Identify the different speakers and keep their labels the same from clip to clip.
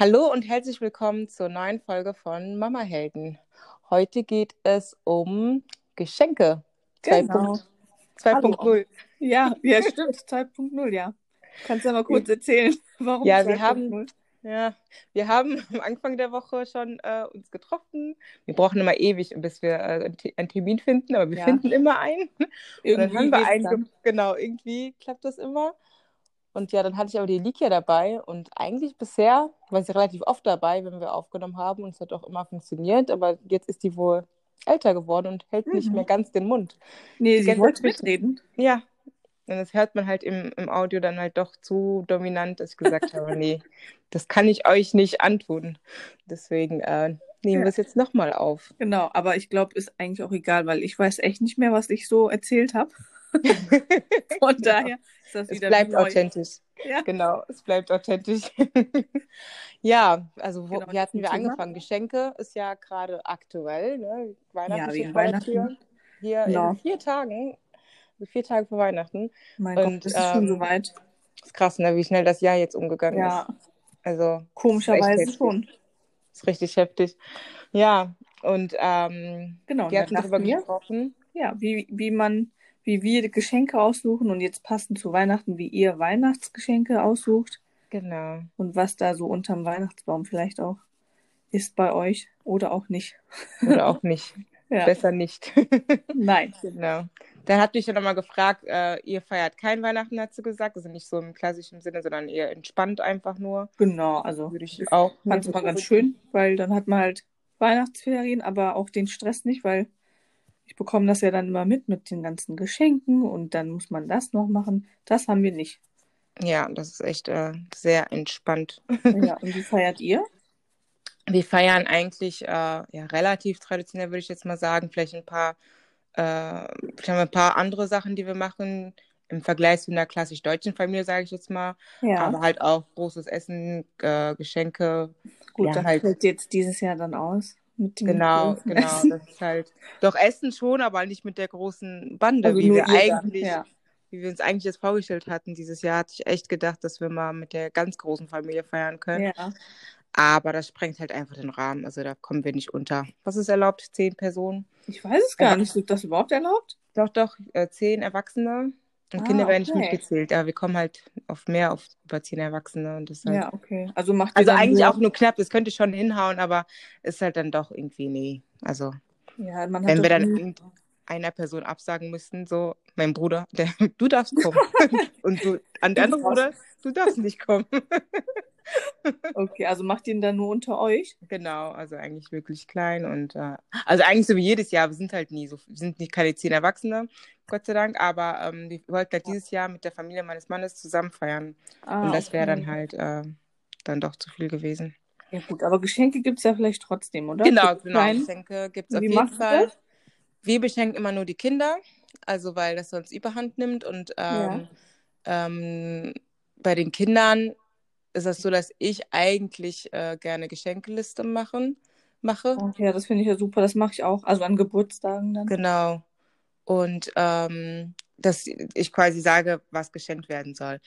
Speaker 1: Hallo und herzlich willkommen zur neuen Folge von Mama Helden. Heute geht es um Geschenke.
Speaker 2: Genau.
Speaker 1: 2.0.
Speaker 2: Ja, ja, stimmt. 2.0, ja. Kannst du ja mal kurz erzählen, warum
Speaker 1: Ja,
Speaker 2: 2.0?
Speaker 1: wir haben, ja, wir haben am Anfang der Woche schon äh, uns getroffen. Wir brauchen immer ewig, bis wir äh, einen Te- einen Termin finden, aber wir
Speaker 2: Ja.
Speaker 1: finden immer einen. Und dann
Speaker 2: Irgendwie
Speaker 1: haben wir einen,
Speaker 2: dann.
Speaker 1: genau, irgendwie klappt das immer. Und ja, dann hatte ich aber die Likia dabei und eigentlich bisher war sie relativ oft dabei, wenn wir aufgenommen haben und es hat auch immer funktioniert, aber jetzt ist die wohl älter geworden und hält nicht
Speaker 2: Mhm.
Speaker 1: mehr ganz den Mund.
Speaker 2: Nee, sie
Speaker 1: ganze
Speaker 2: wollte mitreden.
Speaker 1: Ja, und das hört man halt im, im Audio dann halt doch zu dominant, dass ich gesagt habe, nee, das kann ich euch nicht antun. Deswegen äh, nehmen
Speaker 2: Ja.
Speaker 1: wir es jetzt nochmal auf.
Speaker 2: Genau, aber ich glaube, ist eigentlich auch egal, weil ich weiß echt nicht mehr, was ich so erzählt habe. Von daher ist das
Speaker 1: Es
Speaker 2: wieder
Speaker 1: bleibt
Speaker 2: wie neu.
Speaker 1: authentisch.
Speaker 2: Ja.
Speaker 1: Genau, es bleibt authentisch. ja, also wo,
Speaker 2: Genau,
Speaker 1: wie hatten wir
Speaker 2: Thema.
Speaker 1: angefangen? Geschenke ist ja gerade aktuell, ne? Weihnachten
Speaker 2: Ja, Weihnachten.
Speaker 1: Hier
Speaker 2: Genau.
Speaker 1: in vier Tagen, also vier Tage vor Weihnachten.
Speaker 2: Mein
Speaker 1: Und,
Speaker 2: Gott, das ist schon
Speaker 1: ähm,
Speaker 2: soweit.
Speaker 1: Ist krass, ne? wie schnell das Jahr jetzt umgegangen
Speaker 2: Ja,
Speaker 1: ist. Also
Speaker 2: komischerweise schon.
Speaker 1: ist richtig heftig. Ja, und ähm,
Speaker 2: Genau,
Speaker 1: wir hatten darüber
Speaker 2: wir,
Speaker 1: gesprochen.
Speaker 2: ja, wie, wie man, wie wir Geschenke aussuchen und jetzt passend zu Weihnachten, wie ihr Weihnachtsgeschenke aussucht
Speaker 1: Genau.
Speaker 2: und was da so unterm Weihnachtsbaum vielleicht auch ist bei euch oder auch nicht.
Speaker 1: Oder auch nicht.
Speaker 2: Ja.
Speaker 1: Besser nicht.
Speaker 2: Nein.
Speaker 1: genau. Dann hat mich ja nochmal gefragt, äh, ihr feiert kein Weihnachten, hat sie gesagt. Also nicht so im klassischen Sinne, sondern eher entspannt einfach nur.
Speaker 2: Genau, also
Speaker 1: Würde ich auch.
Speaker 2: fand es immer ganz schön, weil dann hat man halt Weihnachtsferien, aber auch den Stress nicht, weil ich bekomme das ja dann immer mit mit den ganzen Geschenken und dann muss man das noch machen. Das haben wir nicht.
Speaker 1: Ja, das ist echt äh, sehr entspannt.
Speaker 2: Ja, und wie feiert ihr?
Speaker 1: Wir feiern eigentlich äh, ja, relativ traditionell, würde ich jetzt mal sagen. Vielleicht ein paar, äh, haben wir ein paar andere Sachen, die wir machen. Im Vergleich zu einer klassisch deutschen Familie, sage ich jetzt mal.
Speaker 2: Ja,
Speaker 1: Aber halt auch großes Essen, äh, Geschenke.
Speaker 2: gut,
Speaker 1: ja,
Speaker 2: das
Speaker 1: halt-
Speaker 2: fällt jetzt dieses Jahr dann aus. Mit dem
Speaker 1: Genau, genau.
Speaker 2: Essen.
Speaker 1: Das ist halt. Doch Essen schon, aber nicht mit der großen Bande,
Speaker 2: Also
Speaker 1: wie wir eigentlich,
Speaker 2: ja.
Speaker 1: wie wir uns eigentlich jetzt vorgestellt hatten. Dieses Jahr hatte ich echt gedacht, dass wir mal mit der ganz großen Familie feiern können.
Speaker 2: Ja,
Speaker 1: Aber das sprengt halt einfach den Rahmen. Also da kommen wir nicht unter. Was ist erlaubt? Zehn Personen?
Speaker 2: ich weiß es gar
Speaker 1: Aber-
Speaker 2: nicht. Ist das überhaupt erlaubt?
Speaker 1: Doch, doch, äh, zehn Erwachsene. Und
Speaker 2: Ah,
Speaker 1: Kinder werden nicht
Speaker 2: okay.
Speaker 1: mitgezählt. Aber wir kommen halt auf mehr, auf über zehn Erwachsene. Und das halt,
Speaker 2: Ja, okay. Also macht
Speaker 1: Also eigentlich
Speaker 2: nur,
Speaker 1: auch nur knapp. Das könnte schon hinhauen, aber ist halt dann doch irgendwie, nee. Also.
Speaker 2: Ja,
Speaker 1: Wenn wir dann irgendeiner Person absagen müssten, so, mein Bruder, der, du darfst kommen. Und du, an der andere Bruder, du darfst nicht kommen.
Speaker 2: Okay, also macht ihn dann nur unter euch?
Speaker 1: genau, also eigentlich wirklich klein und, äh, also eigentlich so wie jedes Jahr, wir sind halt nie so, wir sind nicht keine zehn Erwachsene, Gott sei Dank, aber ähm, wir wollten halt dieses Jahr mit der Familie meines Mannes zusammen feiern.
Speaker 2: Ah,
Speaker 1: und das wäre
Speaker 2: okay.
Speaker 1: dann halt, äh, dann doch zu viel gewesen.
Speaker 2: Ja gut, aber Geschenke gibt es ja vielleicht trotzdem, oder?
Speaker 1: Genau, genau. Geschenke gibt es auf jeden Fall.
Speaker 2: das?
Speaker 1: Wir beschenken immer nur die Kinder, also weil das sonst überhand nimmt. Und
Speaker 2: Ja.
Speaker 1: ähm, ähm, bei den Kindern ist es so, dass ich eigentlich äh, gerne Geschenkeliste machen, mache.
Speaker 2: Ach ja, das finde ich ja super. Das mache ich auch. Also an Geburtstagen dann.
Speaker 1: Genau. Und ähm, dass ich quasi sage, was geschenkt werden soll.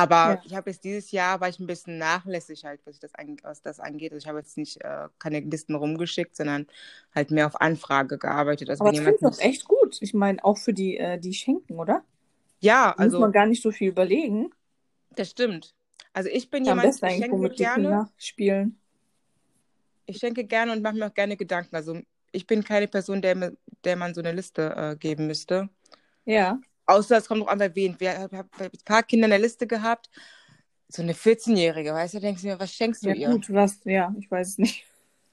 Speaker 1: Aber
Speaker 2: Ja.
Speaker 1: ich habe jetzt dieses Jahr, war ich ein bisschen nachlässig halt, was, ich das, an- was das angeht. Also ich habe jetzt nicht äh, keine Listen rumgeschickt, sondern halt mehr auf Anfrage gearbeitet. Also
Speaker 2: Aber das finde ich doch echt gut. Ich meine, auch für die, äh, die schenken, oder?
Speaker 1: Ja,
Speaker 2: Da muss
Speaker 1: also
Speaker 2: man gar nicht so viel überlegen.
Speaker 1: das stimmt. Also ich bin
Speaker 2: Ja,
Speaker 1: jemand, ich schenke gerne.
Speaker 2: Spielen.
Speaker 1: Ich schenke gerne und mache mir auch gerne Gedanken. Also ich bin keine Person, der, der man so eine Liste äh, geben müsste.
Speaker 2: Ja.
Speaker 1: Außer es kommt noch an, wer wen. Wir haben ein paar Kinder in der Liste gehabt. So eine 14-Jährige, weißt du, denkst du mir, was schenkst du
Speaker 2: Ja,
Speaker 1: ihr?
Speaker 2: gut, was? Ja, ich weiß es nicht.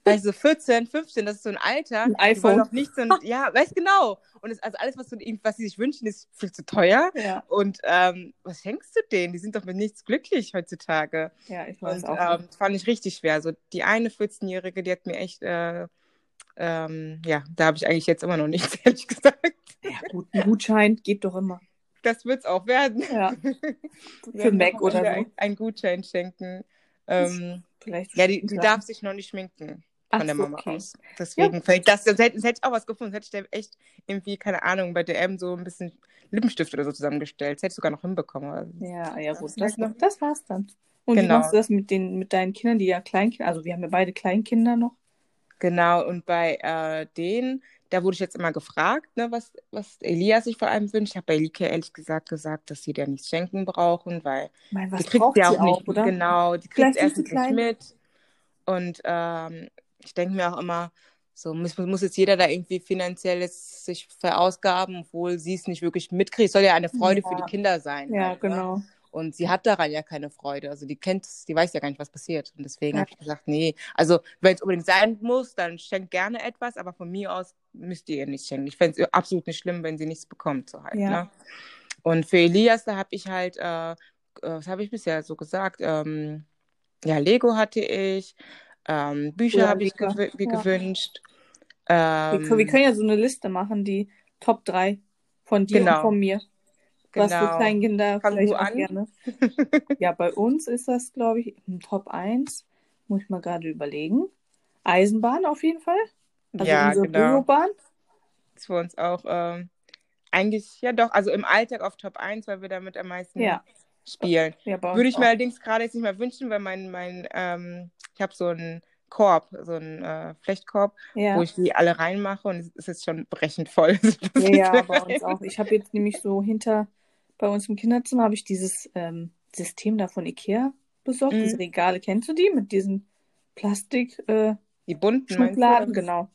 Speaker 1: Also 14, 15, das ist so ein Alter.
Speaker 2: Ein iPhone.
Speaker 1: noch nicht so ein, ja, weißt genau. Und es, also alles, was, du, was sie sich wünschen, ist viel zu teuer.
Speaker 2: Ja,
Speaker 1: Und ähm, was schenkst du denen? Die sind doch mit nichts glücklich heutzutage.
Speaker 2: ja, ich weiß
Speaker 1: Und
Speaker 2: auch
Speaker 1: ähm,
Speaker 2: nicht.
Speaker 1: das fand ich richtig schwer. So die eine 14-Jährige, die hat mir echt, äh, ähm, ja, da habe ich eigentlich jetzt immer noch nichts, ehrlich gesagt.
Speaker 2: Ja, gut, ein Gutschein geht doch immer.
Speaker 1: Das wird es auch werden.
Speaker 2: Ja. Für Mac oder so.
Speaker 1: ein- Einen Gutschein schenken. Ähm,
Speaker 2: Vielleicht
Speaker 1: ja, die, die darf sich noch nicht schminken
Speaker 2: Ach
Speaker 1: von der
Speaker 2: so,
Speaker 1: Mama
Speaker 2: okay.
Speaker 1: aus. Deswegen fällt das, sonst hätte, sonst hätte ich auch was gefunden. Sonst hätte ich da echt irgendwie, keine Ahnung, bei DM so ein bisschen Lippenstift oder so zusammengestellt. Das hätte ich sogar noch hinbekommen.
Speaker 2: Ja, ja,
Speaker 1: Das
Speaker 2: gut.
Speaker 1: ist
Speaker 2: Das,
Speaker 1: noch-
Speaker 2: das war's dann. Und wie
Speaker 1: Genau.
Speaker 2: machst du das mit den, mit deinen Kindern, die ja Kleinkinder, also wir haben ja beide Kleinkinder noch.
Speaker 1: Genau, und bei äh, denen, da wurde ich jetzt immer gefragt, ne, was, was Elias sich vor allem wünscht. Ich habe bei Elike ehrlich gesagt gesagt, dass sie dir nichts schenken brauchen, weil
Speaker 2: meine,
Speaker 1: die kriegt ja
Speaker 2: sie
Speaker 1: auch nicht,
Speaker 2: auch, oder?
Speaker 1: genau, die kriegt
Speaker 2: sie
Speaker 1: nicht mit. Und ähm, ich denke mir auch immer, so muss, muss jetzt jeder da irgendwie finanziell jetzt sich verausgaben, obwohl sie es nicht wirklich mitkriegt. Es soll ja eine Freude für die
Speaker 2: Ja.
Speaker 1: Kinder sein.
Speaker 2: Ja,
Speaker 1: halt, ne? Und sie hat daran ja keine Freude. Also die kennt es, die weiß ja gar nicht, was passiert. Und deswegen
Speaker 2: Ja.
Speaker 1: habe ich gesagt, nee, also wenn es unbedingt sein muss, dann schenkt gerne etwas, aber von mir aus müsst ihr ihr nichts schenken. Ich fände es absolut nicht schlimm, wenn sie nichts bekommt. So halt,
Speaker 2: Ja.
Speaker 1: ne? Und für Elias, da habe ich halt, äh, äh, was habe ich bisher so gesagt? Ähm, ja, Lego hatte ich, ähm, Bücher
Speaker 2: Oder
Speaker 1: habe ich
Speaker 2: Bücher,
Speaker 1: gewü
Speaker 2: ja.
Speaker 1: gewünscht.
Speaker 2: Wir, können- wir
Speaker 1: Ähm,
Speaker 2: können ja so eine Liste machen, die Top 3 von dir und
Speaker 1: Genau.
Speaker 2: von mir. Was für
Speaker 1: genau.
Speaker 2: Kleinkinder
Speaker 1: Fang
Speaker 2: vielleicht
Speaker 1: an.
Speaker 2: gerne. Ja, bei uns ist das, glaube ich, Top 1. Muss ich mal gerade überlegen. Eisenbahn auf jeden Fall. Also
Speaker 1: Ja,
Speaker 2: unsere
Speaker 1: genau.
Speaker 2: Biobahn.
Speaker 1: Das ist für uns auch ähm, eigentlich, ja doch, also im Alltag auf Top 1, weil wir damit am meisten
Speaker 2: Ja.
Speaker 1: spielen.
Speaker 2: Ja,
Speaker 1: Würde ich
Speaker 2: auch.
Speaker 1: mir allerdings gerade jetzt nicht mehr wünschen, weil mein, mein ähm, ich habe so einen Korb, so einen äh, Flechtkorb,
Speaker 2: Ja.
Speaker 1: wo ich die alle reinmache und es ist jetzt schon brechend voll.
Speaker 2: Ja, ja, bei uns auch. Ich habe jetzt nämlich so hinter, bei uns im Kinderzimmer habe ich dieses ähm, System da von Ikea besorgt. Diese
Speaker 1: Mhm.
Speaker 2: Regale, kennst du die? Mit diesen Plastik äh,
Speaker 1: Die bunten?
Speaker 2: Schubladen, genau.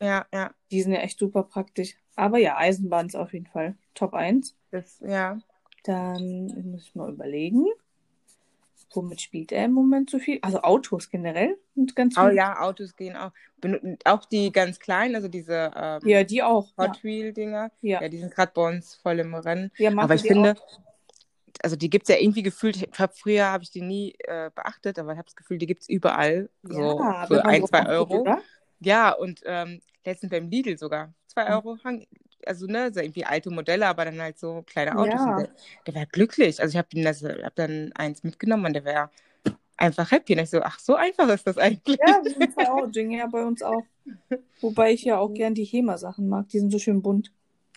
Speaker 1: Ja, ja.
Speaker 2: Die sind ja echt super praktisch. Aber ja, Eisenbahn ist auf jeden Fall Top 1.
Speaker 1: Das, ja.
Speaker 2: Dann muss ich mal überlegen. Womit spielt er im Moment so viel? Also Autos generell und ganz
Speaker 1: Oh
Speaker 2: viel.
Speaker 1: ja, Autos gehen auch. Auch die ganz kleinen, also diese ähm,
Speaker 2: Ja, die auch. Ja,
Speaker 1: Hot Wheel-Dinger.
Speaker 2: ja.
Speaker 1: Ja, die sind gerade bei uns voll im Rennen.
Speaker 2: Ja,
Speaker 1: Aber ich finde,
Speaker 2: auch?
Speaker 1: also die gibt es ja irgendwie gefühlt, ich habe früher habe ich die nie äh, beachtet, aber ich habe das Gefühl, die gibt es überall, so
Speaker 2: Ja,
Speaker 1: für ein, zwei Euro.
Speaker 2: oder?
Speaker 1: Ja, und ähm, letztens beim Lidl sogar, zwei
Speaker 2: Mhm.
Speaker 1: Euro, hang- also ne, so irgendwie alte Modelle, aber dann halt so kleine Autos.
Speaker 2: Ja.
Speaker 1: der, der war glücklich. Also ich habe hab dann eins mitgenommen und der war einfach happy. Und ich so, ach, so einfach ist das eigentlich.
Speaker 2: Ja, das sind zwei ja, bei uns auch. Wobei ich ja auch gern die HEMA-Sachen mag, die sind so schön bunt.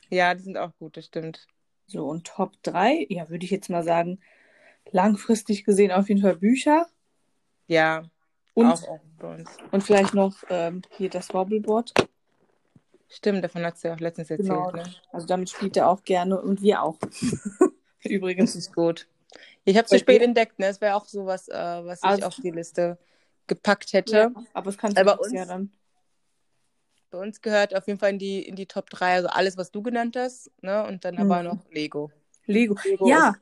Speaker 1: Ja, die sind auch gut, das stimmt.
Speaker 2: So, und Top 3, ja, würde ich jetzt mal sagen, langfristig gesehen auf jeden Fall Bücher
Speaker 1: Ja,
Speaker 2: und,
Speaker 1: auch, auch bei uns.
Speaker 2: und vielleicht noch ähm, hier das Wobbleboard.
Speaker 1: Stimmt, davon hast du ja auch letztens erzählt,
Speaker 2: Genau,
Speaker 1: ne?
Speaker 2: also damit spielt er auch gerne und wir auch.
Speaker 1: Das
Speaker 2: Übrigens.
Speaker 1: ist gut. Ich habe es
Speaker 2: Bei
Speaker 1: zu spät entdeckt, ne? Das wäre auch sowas, äh, was ich
Speaker 2: Also-
Speaker 1: auf die Liste gepackt hätte.
Speaker 2: Ja, aber es kann nächstes
Speaker 1: uns-
Speaker 2: Jahr dann.
Speaker 1: Bei uns gehört auf jeden Fall in die, in die Top 3, also alles, was du genannt hast, ne? Und dann aber
Speaker 2: Mhm.
Speaker 1: noch Lego.
Speaker 2: Lego.
Speaker 1: Lego
Speaker 2: Ja,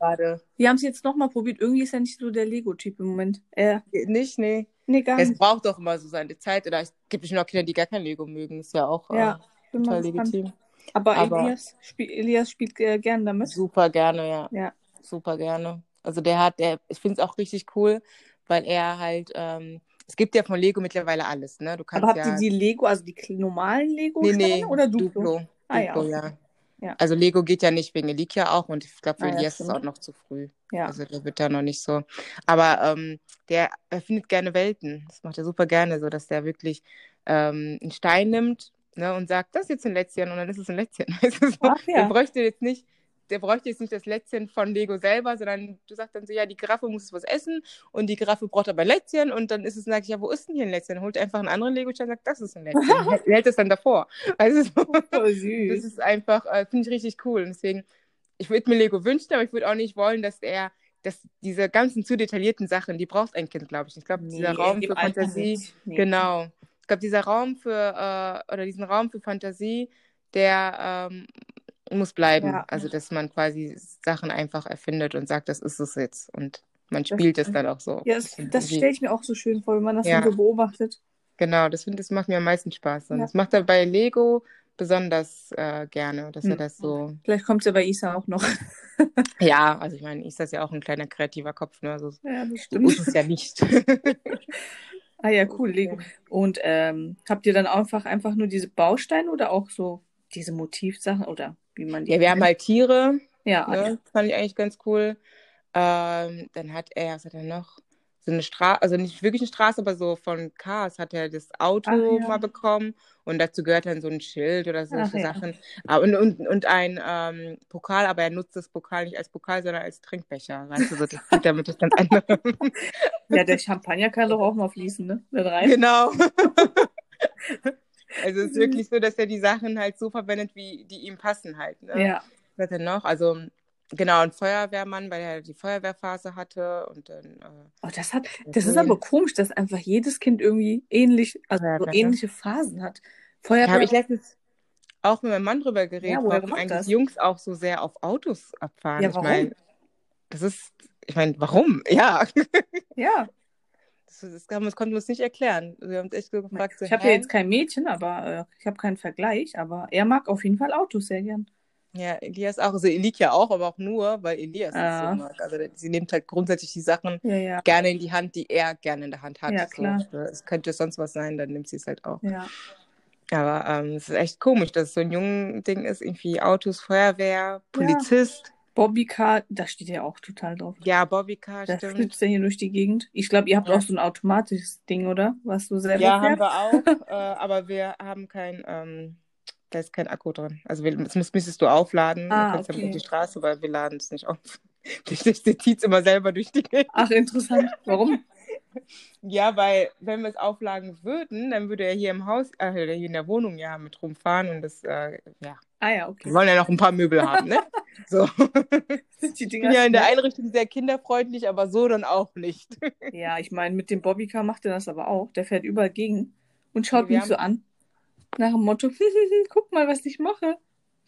Speaker 2: wir haben es jetzt nochmal probiert. Irgendwie ist er nicht so der Lego-Typ im Moment. Äh,
Speaker 1: Nicht, nee.
Speaker 2: nee, gar
Speaker 1: Es
Speaker 2: nicht.
Speaker 1: braucht doch immer so seine Zeit. Oder es gibt bestimmt auch Kinder, die gar kein Lego mögen. Ist ja auch
Speaker 2: Ja,
Speaker 1: äh, total legitim.
Speaker 2: Aber,
Speaker 1: Aber-
Speaker 2: Elias, spiel, Elias spielt äh, gern damit.
Speaker 1: Super gerne, ja.
Speaker 2: Ja.
Speaker 1: Super gerne. Also der hat, der, ich finde es auch richtig cool, weil er halt, ähm, es gibt ja von Lego mittlerweile alles, ne? Du kannst
Speaker 2: Aber habt
Speaker 1: ja.
Speaker 2: ihr die Lego, also die normalen
Speaker 1: Nee,
Speaker 2: Lego-Steine
Speaker 1: nee,
Speaker 2: oder Duplo?
Speaker 1: Duplo.
Speaker 2: Ah, ja,
Speaker 1: Duplo,
Speaker 2: okay.
Speaker 1: ja.
Speaker 2: Ja.
Speaker 1: Also Lego geht ja nicht wegen Elikia auch und ich glaube, für
Speaker 2: Ah, ja,
Speaker 1: Elias ist es auch noch zu früh.
Speaker 2: Ja.
Speaker 1: Also der wird da noch nicht so. Aber ähm, der erfindet gerne Welten. Das macht er super gerne, so dass der wirklich ähm, einen Stein nimmt ne, und sagt, das ist jetzt ein Lätzchen und dann ist es ein Lätzchen. Weißt du, so.
Speaker 2: Ach
Speaker 1: Der
Speaker 2: ja.
Speaker 1: bräuchte jetzt nicht, der bräuchte jetzt nicht das Lätzchen von Lego selber, sondern du sagst dann so, ja, die Giraffe muss was essen und die Giraffe braucht aber Lätzchen und dann ist es, sag ich, ja, wo ist denn hier ein Lätzchen? Dann holt einfach einen anderen Lego-Stein und sagt, das ist ein Lätzchen. Hält- es dann davor. Du, so. Das ist einfach, äh, finde ich richtig cool. Und deswegen, ich würde mir Lego wünschen, aber ich würde auch nicht wollen, dass er, dass diese ganzen zu detaillierten Sachen, die braucht ein Kind, glaube ich. Ich glaube, dieser
Speaker 2: Nee,
Speaker 1: Raum
Speaker 2: in dem
Speaker 1: für Fantasie.
Speaker 2: Nee.
Speaker 1: genau. Ich glaube, dieser Raum für, äh, oder diesen Raum für Fantasie, der ähm, muss bleiben.
Speaker 2: Ja.
Speaker 1: Also, dass man quasi Sachen einfach erfindet und sagt, das ist es jetzt. Und man
Speaker 2: Das
Speaker 1: spielt es
Speaker 2: stimmt.
Speaker 1: dann auch so.
Speaker 2: Ja, das, das stelle ich mir auch so schön vor, wenn man das
Speaker 1: Ja.
Speaker 2: so beobachtet.
Speaker 1: Genau, das finde das macht mir am meisten Spaß. Und
Speaker 2: Ja.
Speaker 1: das macht er bei Lego besonders äh, gerne, dass er
Speaker 2: Hm.
Speaker 1: das so
Speaker 2: Vielleicht kommt es ja bei Isa auch noch.
Speaker 1: Ja, also ich meine, ist das ja auch ein kleiner kreativer Kopf, ne? Also,
Speaker 2: Ja, das
Speaker 1: so
Speaker 2: stimmt.
Speaker 1: ist es ja nicht.
Speaker 2: Ah ja, cool, Lego. Und ähm, habt ihr dann einfach einfach nur diese Bausteine oder auch so diese Motivsachen oder wie man die
Speaker 1: Ja, wir haben halt Tiere,
Speaker 2: Ja, ah, ja.
Speaker 1: ne? Fand ich eigentlich ganz cool. Ähm, dann hat er, was hat er noch? So eine Straße, also nicht wirklich eine Straße, aber so von Cars hat er das Auto
Speaker 2: Ach, ja.
Speaker 1: mal bekommen und dazu gehört dann so ein Schild oder solche
Speaker 2: Ach, ja.
Speaker 1: Sachen. Ah, Und, und, und ein ähm, Pokal, aber er nutzt das Pokal nicht als Pokal, sondern als Trinkbecher. Weißt du, so, das sieht damit das ganz andere.
Speaker 2: Ja, der Champagner kann doch auch mal fließen, ne? Da rein.
Speaker 1: genau. Also es ist wirklich so, dass er die Sachen halt so verwendet, wie die ihm passen halt. Ne?
Speaker 2: Ja.
Speaker 1: Was hat er noch? Also genau, ein Feuerwehrmann, weil er die Feuerwehrphase hatte und dann äh,
Speaker 2: Oh, das hat, das ist aber komisch, dass einfach jedes Kind irgendwie ähnlich, also
Speaker 1: Ja,
Speaker 2: so
Speaker 1: ja.
Speaker 2: ähnliche Phasen hat.
Speaker 1: Da habe
Speaker 2: Feuerwehr,
Speaker 1: ich letztens auch mit meinem Mann drüber geredet,
Speaker 2: Ja,
Speaker 1: warum eigentlich
Speaker 2: das?
Speaker 1: Jungs auch so sehr auf Autos abfahren.
Speaker 2: Ja,
Speaker 1: ich
Speaker 2: warum?
Speaker 1: meine, das ist, ich meine, warum? Ja,
Speaker 2: ja.
Speaker 1: das, das, kann, das konnten wir uns nicht erklären. Wir haben uns echt so gefragt, so,
Speaker 2: Ich habe ja jetzt kein Mädchen, aber äh, ich habe keinen Vergleich, aber er mag auf jeden Fall Autos sehr gern.
Speaker 1: Ja, Elias auch, also Elikia auch, aber auch nur, weil Elias
Speaker 2: Ah.
Speaker 1: es so mag. Also sie nimmt halt grundsätzlich die Sachen
Speaker 2: Ja, ja,
Speaker 1: gerne in die Hand, die er gerne in der Hand hat.
Speaker 2: Ja, klar.
Speaker 1: So, es könnte sonst was sein, dann nimmt sie es halt auch.
Speaker 2: ja.
Speaker 1: Aber ähm, es ist echt komisch, dass es so ein jungen Ding ist, irgendwie Autos, Feuerwehr, Polizist.
Speaker 2: Bobbycar, da steht ja auch total drauf.
Speaker 1: Ja, Bobbycar,
Speaker 2: Da
Speaker 1: stimmt.
Speaker 2: flitzt er hier durch die Gegend. Ich glaube, ihr habt
Speaker 1: Ja.
Speaker 2: auch so ein automatisches Ding, oder? Was du selber
Speaker 1: Ja, haben
Speaker 2: fährst?
Speaker 1: wir auch, äh, aber wir haben kein, ähm, da ist kein Akku drin. Also wir, das müsst- müsstest du aufladen,
Speaker 2: Ah,
Speaker 1: du kannst
Speaker 2: okay.
Speaker 1: auf die Straße, weil wir laden es nicht auf. Zieht es immer selber durch die Gegend.
Speaker 2: Ach, interessant. Warum?
Speaker 1: Ja, weil wenn wir es aufladen würden, dann würde er hier im Haus, äh, hier in der Wohnung ja mit rumfahren und das, äh, ja,
Speaker 2: Ah ja,
Speaker 1: wir
Speaker 2: okay.
Speaker 1: wollen ja noch ein paar Möbel haben, ne? So.
Speaker 2: Sind die
Speaker 1: Ich
Speaker 2: Dinger
Speaker 1: bin ja in der? Einrichtung sehr kinderfreundlich, aber so dann auch nicht.
Speaker 2: Ja, ich meine, mit dem Bobbycar macht er das aber auch. Der fährt überall gegen und schaut
Speaker 1: wir
Speaker 2: mich so an. Nach dem Motto, guck mal, was ich mache.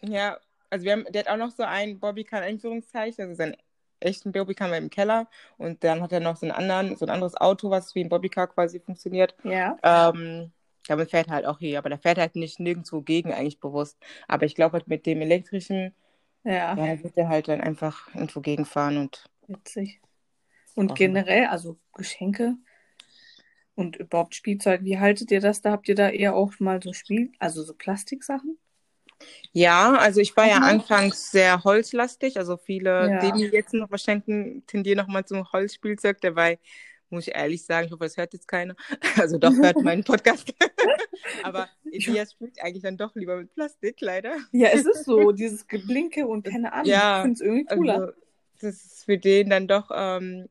Speaker 1: Ja, also wir haben, der hat auch noch so ein Bobbycar Einführungszeichen, also seinen echten Bobbycar im Keller und dann hat er noch so einen anderen, so ein anderes Auto, was wie ein Bobbycar quasi funktioniert.
Speaker 2: Ja.
Speaker 1: Ähm, damit fährt er halt auch hier, aber der fährt halt nicht nirgendwo gegen eigentlich bewusst. Aber ich glaube halt mit dem elektrischen,
Speaker 2: Ja,
Speaker 1: ja, wird er halt dann einfach irgendwo gegenfahren und
Speaker 2: witzig. Und generell, also Geschenke und überhaupt Spielzeug, wie haltet ihr das? Da habt ihr da eher auch mal so Spiel, also so Plastiksachen?
Speaker 1: Ja, also ich war ja
Speaker 2: Mhm.
Speaker 1: anfangs sehr holzlastig. Also viele,
Speaker 2: Ja.
Speaker 1: denen die jetzt noch was schenken, tendieren nochmal zum Holzspielzeug. Dabei muss ich ehrlich sagen, ich hoffe, das hört jetzt keiner. Also doch hört meinen Podcast. Aber Elias spielt eigentlich dann doch lieber mit Plastik, leider.
Speaker 2: Ja, es ist so, dieses Geblinke und keine Ahnung.
Speaker 1: Ja,
Speaker 2: ich finde es irgendwie cooler.
Speaker 1: Also das ist für den dann doch, ähm,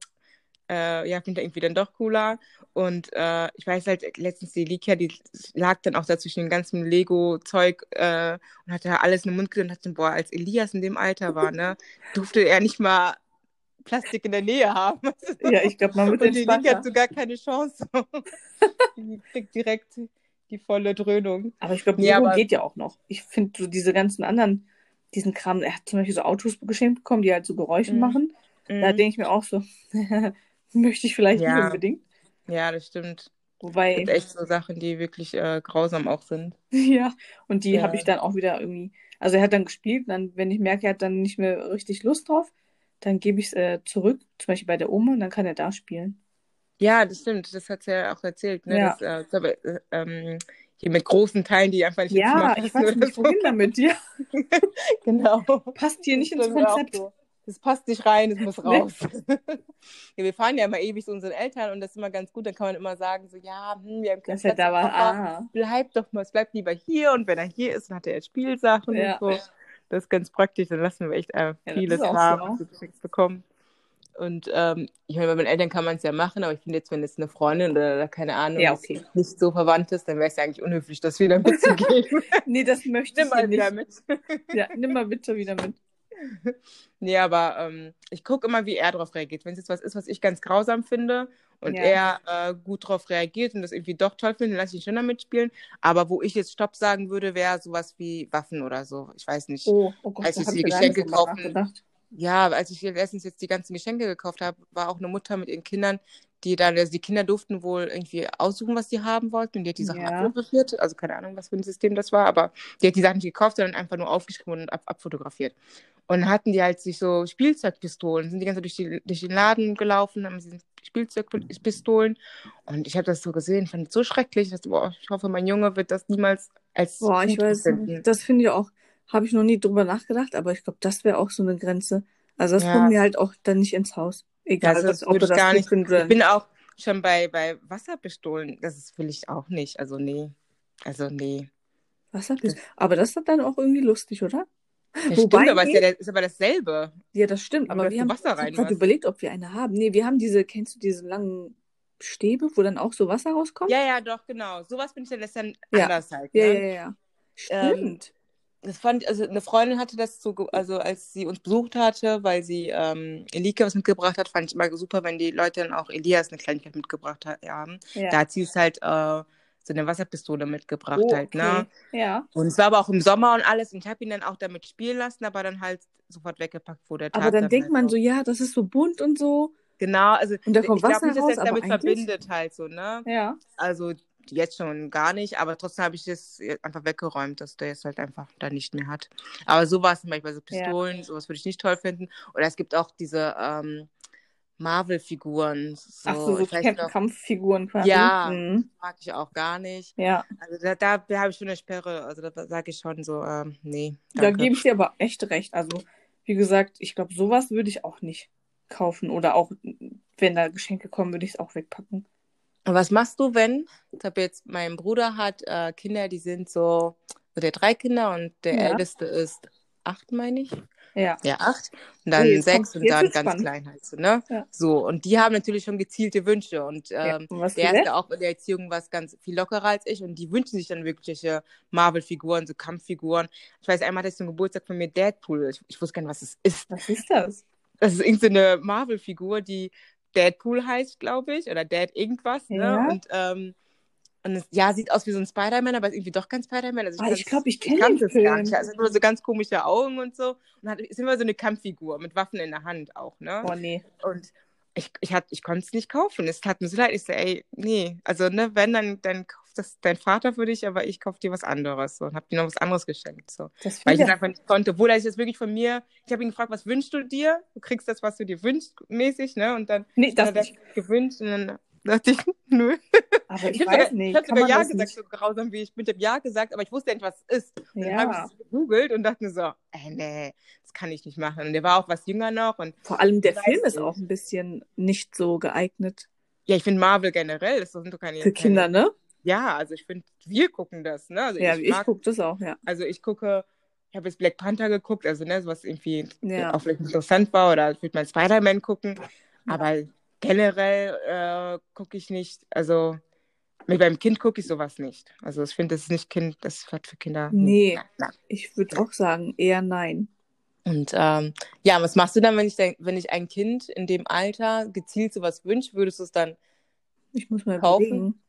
Speaker 1: äh, ja, finde ich irgendwie dann doch cooler. Und äh, ich weiß halt, letztens die Likia, die lag dann auch da zwischen dem ganzen Lego-Zeug äh, und hatte da alles in den Mund genommen und dachte, boah, als Elias in dem Alter war, ne, durfte er nicht mal Plastik in der Nähe haben.
Speaker 2: ja, ich glaube, man wird
Speaker 1: Und die Likia hat so gar keine Chance. die kriegt direkt die volle Dröhnung.
Speaker 2: Aber ich glaube,
Speaker 1: Ja,
Speaker 2: Lego
Speaker 1: aber-
Speaker 2: geht ja auch noch. Ich finde so diese ganzen anderen, diesen Kram, er hat zum Beispiel so Autos geschenkt bekommen, die halt so Geräusche
Speaker 1: Mhm.
Speaker 2: machen. Da
Speaker 1: Mhm.
Speaker 2: denke ich mir auch so, möchte ich vielleicht nicht
Speaker 1: Ja.
Speaker 2: unbedingt.
Speaker 1: Ja, das stimmt. Es
Speaker 2: Wobei,
Speaker 1: gibt echt so Sachen, die wirklich äh, grausam auch sind.
Speaker 2: ja, und die
Speaker 1: Ja.
Speaker 2: habe ich dann auch wieder irgendwie, also er hat dann gespielt, dann, wenn ich merke, er hat dann nicht mehr richtig Lust drauf, dann gebe ich es äh, zurück, zum Beispiel bei der Oma, und dann kann er da spielen.
Speaker 1: Ja, das stimmt. Das hat sie ja auch erzählt. Ne?
Speaker 2: Ja.
Speaker 1: Das, äh, glaube, äh, ähm, hier mit großen Teilen, die einfach nicht
Speaker 2: Ja, ich weiß nicht,
Speaker 1: so.
Speaker 2: wohin damit. Ja,
Speaker 1: Genau.
Speaker 2: passt hier nicht
Speaker 1: Das
Speaker 2: ins Konzept.
Speaker 1: so. Das passt nicht rein, es muss raus. ja, wir fahren ja immer ewig zu unseren Eltern und das ist immer ganz gut. Dann kann man immer sagen, so, ja, hm, wir haben keinen
Speaker 2: Dass
Speaker 1: Platz
Speaker 2: da
Speaker 1: im
Speaker 2: war.
Speaker 1: Koffer.
Speaker 2: Ah.
Speaker 1: Bleibt doch mal, es bleibt lieber hier und wenn er hier ist, dann hat er jetzt Spielsachen
Speaker 2: Ja.
Speaker 1: und so. Das ist ganz praktisch, dann lassen wir echt äh,
Speaker 2: das
Speaker 1: vieles
Speaker 2: auch
Speaker 1: haben,
Speaker 2: so.
Speaker 1: geschenkt bekommen. Und ähm, ich meine, bei meinen Eltern kann man es ja machen, aber ich finde jetzt, wenn jetzt eine Freundin oder, oder keine Ahnung,
Speaker 2: Ja, okay.
Speaker 1: nicht so verwandt ist, dann wäre es ja eigentlich unhöflich, das wieder mitzugeben.
Speaker 2: Nee, das möchte
Speaker 1: Nimm
Speaker 2: ich hier
Speaker 1: mal wieder
Speaker 2: nicht.
Speaker 1: mit.
Speaker 2: Ja, nimm mal bitte wieder mit.
Speaker 1: Nee, aber ähm, ich gucke immer, wie er darauf reagiert. Wenn es jetzt was ist, was ich ganz grausam finde und
Speaker 2: Ja.
Speaker 1: er äh, gut darauf reagiert und das irgendwie doch toll findet, dann lasse ich ihn schon damit spielen. Aber wo ich jetzt Stopp sagen würde, wäre sowas wie Waffen oder so. Ich weiß nicht.
Speaker 2: Oh, oh Gott,
Speaker 1: Als ich die Geschenke kaufen-. Ja, als ich letztens jetzt die ganzen Geschenke gekauft habe, war auch eine Mutter mit ihren Kindern, die dann, also die Kinder durften wohl irgendwie aussuchen, was sie haben wollten und die hat die Sachen
Speaker 2: Ja.
Speaker 1: abfotografiert. Also keine Ahnung, was für ein System das war, aber die hat die Sachen nicht gekauft, sondern einfach nur aufgeschrieben und ab abfotografiert. Und dann hatten die halt sich so Spielzeugpistolen, sind die ganze Zeit durch, die, durch den Laden gelaufen, haben diese Spielzeugpistolen. Und ich habe das so gesehen, fand es so schrecklich. Ich, dachte, boah, ich hoffe, mein Junge wird das niemals als
Speaker 2: Boah, ich weiß nicht. Das finde ich auch, habe ich noch nie drüber nachgedacht, aber ich glaube, das wäre auch so eine Grenze. Also das
Speaker 1: Ja.
Speaker 2: kommt mir halt auch dann nicht ins Haus. Egal,
Speaker 1: Also das
Speaker 2: ob du
Speaker 1: ich gar nicht. Ich bin auch, schon bei, bei Wasserpistolen, das ist, will ich auch nicht. Also nee. Also nee.
Speaker 2: Wasserpist aber das ist dann auch irgendwie lustig, oder?
Speaker 1: Ja,
Speaker 2: Wobei,
Speaker 1: stimmt, aber es ist, ja, ist aber dasselbe.
Speaker 2: Ja, das stimmt.
Speaker 1: Aber
Speaker 2: Aber wir haben
Speaker 1: Wasser rein, was?
Speaker 2: überlegt, ob wir eine haben. Nee, wir haben diese, kennst du diese langen Stäbe, wo dann auch so Wasser rauskommt?
Speaker 1: Ja, ja, doch, genau. Sowas finde ich dann, dann
Speaker 2: Ja.
Speaker 1: anders halt.
Speaker 2: ja,
Speaker 1: Ne?
Speaker 2: ja. ja, ja.
Speaker 1: Ähm,
Speaker 2: Stimmt.
Speaker 1: Das fand, also eine Freundin hatte das so, also als sie uns besucht hatte, weil sie ähm, Elike was mitgebracht hat, fand ich immer super, wenn die Leute dann auch Elias eine Kleinigkeit mitgebracht ha haben.
Speaker 2: ja.
Speaker 1: Da hat sie es halt äh, so eine Wasserpistole mitgebracht
Speaker 2: Oh,
Speaker 1: halt, ne?
Speaker 2: okay. Ja.
Speaker 1: Und es war aber auch im Sommer und alles. Und ich habe ihn dann auch damit spielen lassen, aber dann halt sofort weggepackt, wo der Tag
Speaker 2: Aber dann denkt
Speaker 1: halt
Speaker 2: man
Speaker 1: auch-
Speaker 2: so, ja, das ist so bunt und so.
Speaker 1: Genau, also
Speaker 2: Und da
Speaker 1: ich
Speaker 2: kommt
Speaker 1: glaube
Speaker 2: Wasser
Speaker 1: nicht, dass er es damit
Speaker 2: eigentlich-
Speaker 1: verbindet halt so, ne?
Speaker 2: Ja.
Speaker 1: Also jetzt schon gar nicht, aber trotzdem habe ich das einfach weggeräumt, dass der es halt einfach da nicht mehr hat. Aber so war es zum Beispiel, so
Speaker 2: Ja.
Speaker 1: Pistolen, sowas würde ich nicht toll finden. Oder es gibt auch diese ähm, Marvel-Figuren. So,
Speaker 2: Ach so, so Kampffiguren quasi.
Speaker 1: Ja.
Speaker 2: Mhm.
Speaker 1: mag ich auch gar nicht.
Speaker 2: Ja.
Speaker 1: Also da, da habe ich schon eine Sperre. Also da, sage ich schon so, ähm, nee,
Speaker 2: Da
Speaker 1: danke.
Speaker 2: gebe ich dir aber echt recht. Also, wie gesagt, ich glaube, sowas würde ich auch nicht kaufen. Oder auch, wenn da Geschenke kommen, würde ich es auch wegpacken.
Speaker 1: Und was machst du, wenn, ich habe jetzt, mein Bruder hat äh, Kinder, die sind so, so der hat drei Kinder und der
Speaker 2: Ja.
Speaker 1: älteste ist acht, meine ich.
Speaker 2: Ja.
Speaker 1: Ja, acht. Und dann
Speaker 2: jetzt
Speaker 1: sechs und dann ganz
Speaker 2: spannend.
Speaker 1: klein halt so, ne?
Speaker 2: Ja.
Speaker 1: So, und die haben natürlich schon gezielte Wünsche. Und
Speaker 2: ja.
Speaker 1: ähm,
Speaker 2: Und was
Speaker 1: der ist ja auch in der Erziehung was ganz viel lockerer als ich und die wünschen sich dann wirkliche Marvel-Figuren, so Kampffiguren. Ich weiß, einmal hatte ich zum Geburtstag von mir Deadpool. Ich, ich wusste gar nicht, was es ist.
Speaker 2: Was ist das?
Speaker 1: Das ist irgendeine Marvel-Figur, die Deadpool heißt, glaube ich, oder Dead irgendwas, ne?
Speaker 2: Ja.
Speaker 1: Und, ähm, und es, ja, sieht aus wie so ein Spider-Man, aber ist irgendwie doch kein Spider-Man. Also
Speaker 2: Ah,
Speaker 1: kann's-
Speaker 2: ich glaube, ich kenne den
Speaker 1: es gar
Speaker 2: Film.
Speaker 1: nicht. Also nur so ganz komische Augen und so. Und hat, ist immer so eine Kampffigur mit Waffen in der Hand auch, ne?
Speaker 2: Oh, nee.
Speaker 1: Und ich, ich, hat, ich konnte es nicht kaufen. Es tat mir so leid. Ich so, ey, nee. Also, ne, wenn, dann, dann kauft das dein Vater für dich, aber ich kaufe dir was anderes. So, und hab dir noch was anderes geschenkt. So.
Speaker 2: Das
Speaker 1: Weil ich es einfach nicht konnte. Obwohl er sich jetzt wirklich von mir, ich habe ihn gefragt, was wünschst du dir? Du kriegst das, was du dir wünschst, mäßig, ne? Und dann
Speaker 2: Nee, das
Speaker 1: hat er gewünscht und dann dachte ich, nö.
Speaker 2: Aber ich
Speaker 1: hab
Speaker 2: weiß
Speaker 1: sogar,
Speaker 2: nicht.
Speaker 1: Ich habe sogar Ja gesagt,
Speaker 2: nicht?
Speaker 1: so grausam wie ich. Ich habe Ja gesagt, aber ich wusste ja nicht, was es ist. Und dann habe
Speaker 2: Ja.
Speaker 1: ich es gegoogelt und dachte mir so, ey, nee, das kann ich nicht machen. Und der war auch was jünger noch und
Speaker 2: Vor allem der
Speaker 1: Ich
Speaker 2: Film ist auch ein bisschen nicht so geeignet
Speaker 1: ja, ich finde Marvel generell, das sind doch keine.
Speaker 2: für Kinder,
Speaker 1: keine,
Speaker 2: ne?
Speaker 1: Ja, also ich finde, wir gucken das, ne? Also
Speaker 2: Ja,
Speaker 1: ich
Speaker 2: ich gucke das auch, ja.
Speaker 1: also ich gucke, ich habe jetzt Black Panther geguckt, also ne, was irgendwie
Speaker 2: Ja.
Speaker 1: auch vielleicht interessant war, oder ich würde mal Spider-Man gucken, aber generell äh, gucke ich nicht, also mit meinem Kind gucke ich sowas nicht. Also ich finde, das ist nicht Kind, das hat für Kinder.
Speaker 2: Nee.
Speaker 1: Nein, nein.
Speaker 2: Ich würde auch sagen, eher nein.
Speaker 1: Und ähm, ja, was machst du dann, wenn ich, denk, wenn ich ein Kind in dem Alter gezielt sowas wünscht, würdest du es dann
Speaker 2: Ich muss mal
Speaker 1: Kaufen?
Speaker 2: überlegen.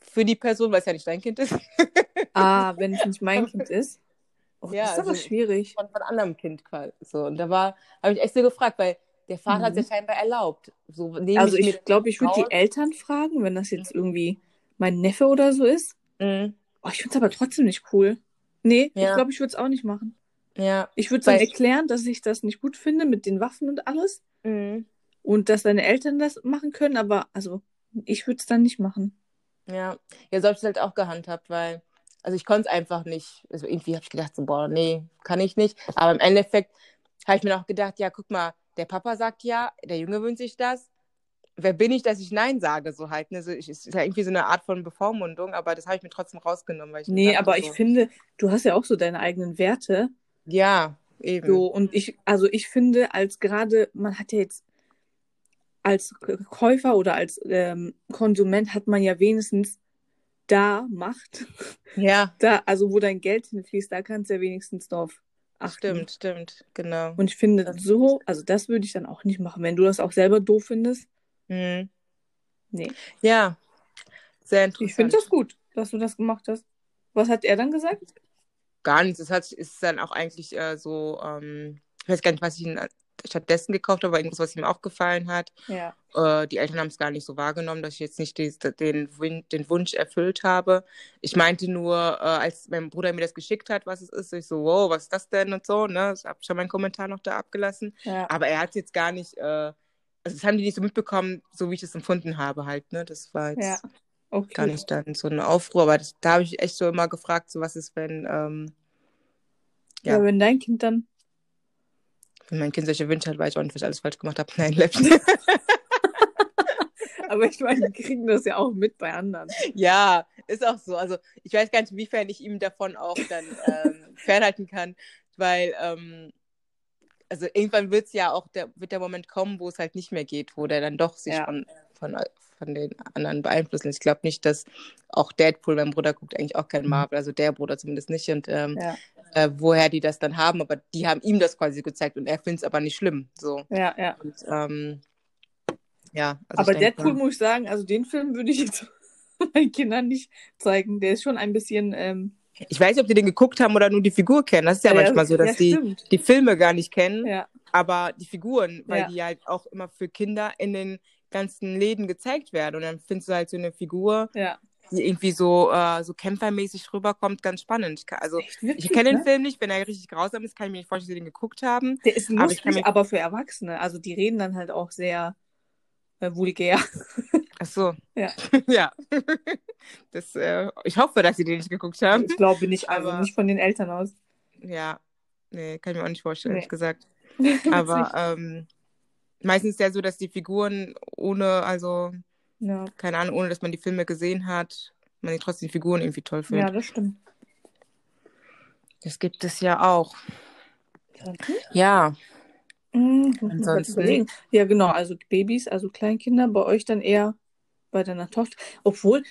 Speaker 1: für die Person, weil es ja nicht dein Kind ist,
Speaker 2: Ah, wenn es nicht mein Kind ist. Oh,
Speaker 1: Ja,
Speaker 2: das ist aber
Speaker 1: also-
Speaker 2: schwierig.
Speaker 1: von, von anderem Kind quasi. So, und da war, habe ich echt so gefragt, weil der Vater hat es
Speaker 2: Mhm.
Speaker 1: ja scheinbar erlaubt. So,
Speaker 2: Also
Speaker 1: ich
Speaker 2: ich glaube, ich würde die Eltern fragen, wenn das jetzt irgendwie mein Neffe oder so ist.
Speaker 1: Mhm.
Speaker 2: Oh, ich finde es aber trotzdem nicht cool. Nee, ich
Speaker 1: Ja.
Speaker 2: glaube, ich würde es auch nicht machen.
Speaker 1: Ja.
Speaker 2: Ich würde dann erklären, dass ich das nicht gut finde mit den Waffen und alles.
Speaker 1: Mhm.
Speaker 2: Und dass deine Eltern das machen können, aber also ich würde es dann nicht machen.
Speaker 1: Ja. Ja, so habe ich es halt auch gehandhabt, weil, also ich konnte es einfach nicht. Also irgendwie habe ich gedacht, so, boah, nee, kann ich nicht. Aber im Endeffekt habe ich mir auch gedacht, ja, guck mal, der Papa sagt ja, der Junge wünscht sich das. Wer bin ich, dass ich Nein sage, so halt. Ne? So, ich, es ist ja irgendwie so eine Art von Bevormundung, aber das habe ich mir trotzdem rausgenommen, weil ich
Speaker 2: Nee, aber
Speaker 1: so,
Speaker 2: ich finde, du hast ja auch so deine eigenen Werte.
Speaker 1: Ja, eben.
Speaker 2: So, und ich, also ich finde, als gerade, man hat ja jetzt als Käufer oder als ähm, Konsument hat man ja wenigstens da Macht.
Speaker 1: Ja,
Speaker 2: Da, also wo dein Geld hinfließt, da kannst du ja wenigstens drauf achten.
Speaker 1: stimmt, stimmt, genau.
Speaker 2: Und ich finde,
Speaker 1: Das-
Speaker 2: so, also das würde ich dann auch nicht machen. Wenn du das auch selber doof findest,
Speaker 1: Mhm.
Speaker 2: nee.
Speaker 1: Ja, sehr interessant.
Speaker 2: Ich finde das gut, dass du das gemacht hast. Was hat er dann gesagt?
Speaker 1: Gar nichts. Es hat, ist dann auch eigentlich äh, so, ähm, ich weiß gar nicht, was ich ihn stattdessen gekauft habe, aber irgendwas, was ihm aufgefallen hat.
Speaker 2: Ja.
Speaker 1: Äh, die Eltern haben es gar nicht so wahrgenommen, dass ich jetzt nicht die, den, Win- den Wunsch erfüllt habe. Ich meinte nur, äh, als mein Bruder mir das geschickt hat, was es ist, ich so, wow, was ist das denn und so, ne? Ich habe schon meinen Kommentar noch da abgelassen.
Speaker 2: Ja.
Speaker 1: Aber er hat es jetzt gar nicht, äh, also das haben die nicht so mitbekommen, so wie ich es empfunden habe halt, ne? Das war jetzt
Speaker 2: Ja. Okay.
Speaker 1: gar nicht dann so eine Aufruhr, aber das, da habe ich echt so immer gefragt, so was ist, wenn, ähm,
Speaker 2: Ja.
Speaker 1: Ja.
Speaker 2: wenn dein Kind dann.
Speaker 1: Wenn mein Kind solche Wünsche hat, weiß ich auch nicht, was ich alles falsch gemacht habe. Nein, Läppchen.
Speaker 2: Aber ich meine, die kriegen das ja auch mit bei anderen.
Speaker 1: Ja, ist auch so. Also ich weiß gar nicht, inwiefern ich ihm davon auch dann ähm, fernhalten kann, weil ähm, also irgendwann wird es ja auch der, wird der Moment kommen, wo es halt nicht mehr geht, wo der dann doch sich
Speaker 2: Ja.
Speaker 1: von, von, von den anderen beeinflussen. Ich glaube nicht, dass auch Deadpool, mein Bruder guckt eigentlich auch kein Marvel, also der Bruder zumindest nicht. Und ähm,
Speaker 2: Ja,
Speaker 1: äh, woher die das dann haben, aber die haben ihm das quasi gezeigt und er findet es aber nicht schlimm. So.
Speaker 2: ja, ja.
Speaker 1: Und ähm, ja, also
Speaker 2: Aber Deadpool
Speaker 1: mal-
Speaker 2: muss ich sagen, also den Film würde ich jetzt meinen Kindern nicht zeigen. Der ist schon ein bisschen. Ähm,
Speaker 1: Ich weiß nicht, ob die den geguckt haben oder nur die Figur kennen. Das ist ja, manchmal so, dass
Speaker 2: ja,
Speaker 1: die die Filme gar nicht kennen,
Speaker 2: Ja,
Speaker 1: aber die Figuren, weil
Speaker 2: Ja.
Speaker 1: die halt auch immer für Kinder in den ganzen Läden gezeigt werden. Und dann findest du halt so eine Figur,
Speaker 2: ja.
Speaker 1: Die irgendwie so, äh, so kämpfermäßig rüberkommt, ganz spannend. Also
Speaker 2: Echt
Speaker 1: ich kenne den
Speaker 2: ne?
Speaker 1: Film nicht, wenn er richtig grausam ist, kann ich mir nicht vorstellen, dass sie den geguckt haben.
Speaker 2: Der ist
Speaker 1: Aber ich
Speaker 2: lustig,
Speaker 1: kann mir-
Speaker 2: aber für Erwachsene. Also die reden dann halt auch sehr äh, vulgär.
Speaker 1: Ach so.
Speaker 2: Ja.
Speaker 1: ja. Das, äh, ich hoffe, dass sie den nicht geguckt haben.
Speaker 2: Ich glaube nicht, also
Speaker 1: Aber-
Speaker 2: nicht von den Eltern aus.
Speaker 1: Ja, nee, kann ich mir auch nicht vorstellen,
Speaker 2: Nee.
Speaker 1: ehrlich gesagt. Aber ähm, meistens ist ja so, dass die Figuren ohne, also,
Speaker 2: ja.
Speaker 1: keine Ahnung, ohne dass man die Filme gesehen hat, man die trotzdem die Figuren irgendwie toll
Speaker 2: ja,
Speaker 1: findet.
Speaker 2: das stimmt.
Speaker 1: Das gibt es ja auch.
Speaker 2: Ja.
Speaker 1: Ja,
Speaker 2: Hm,
Speaker 1: Ansonsten-.
Speaker 2: Ja, genau, also Babys, also Kleinkinder, bei euch dann eher bei deiner Tochter. Obwohl,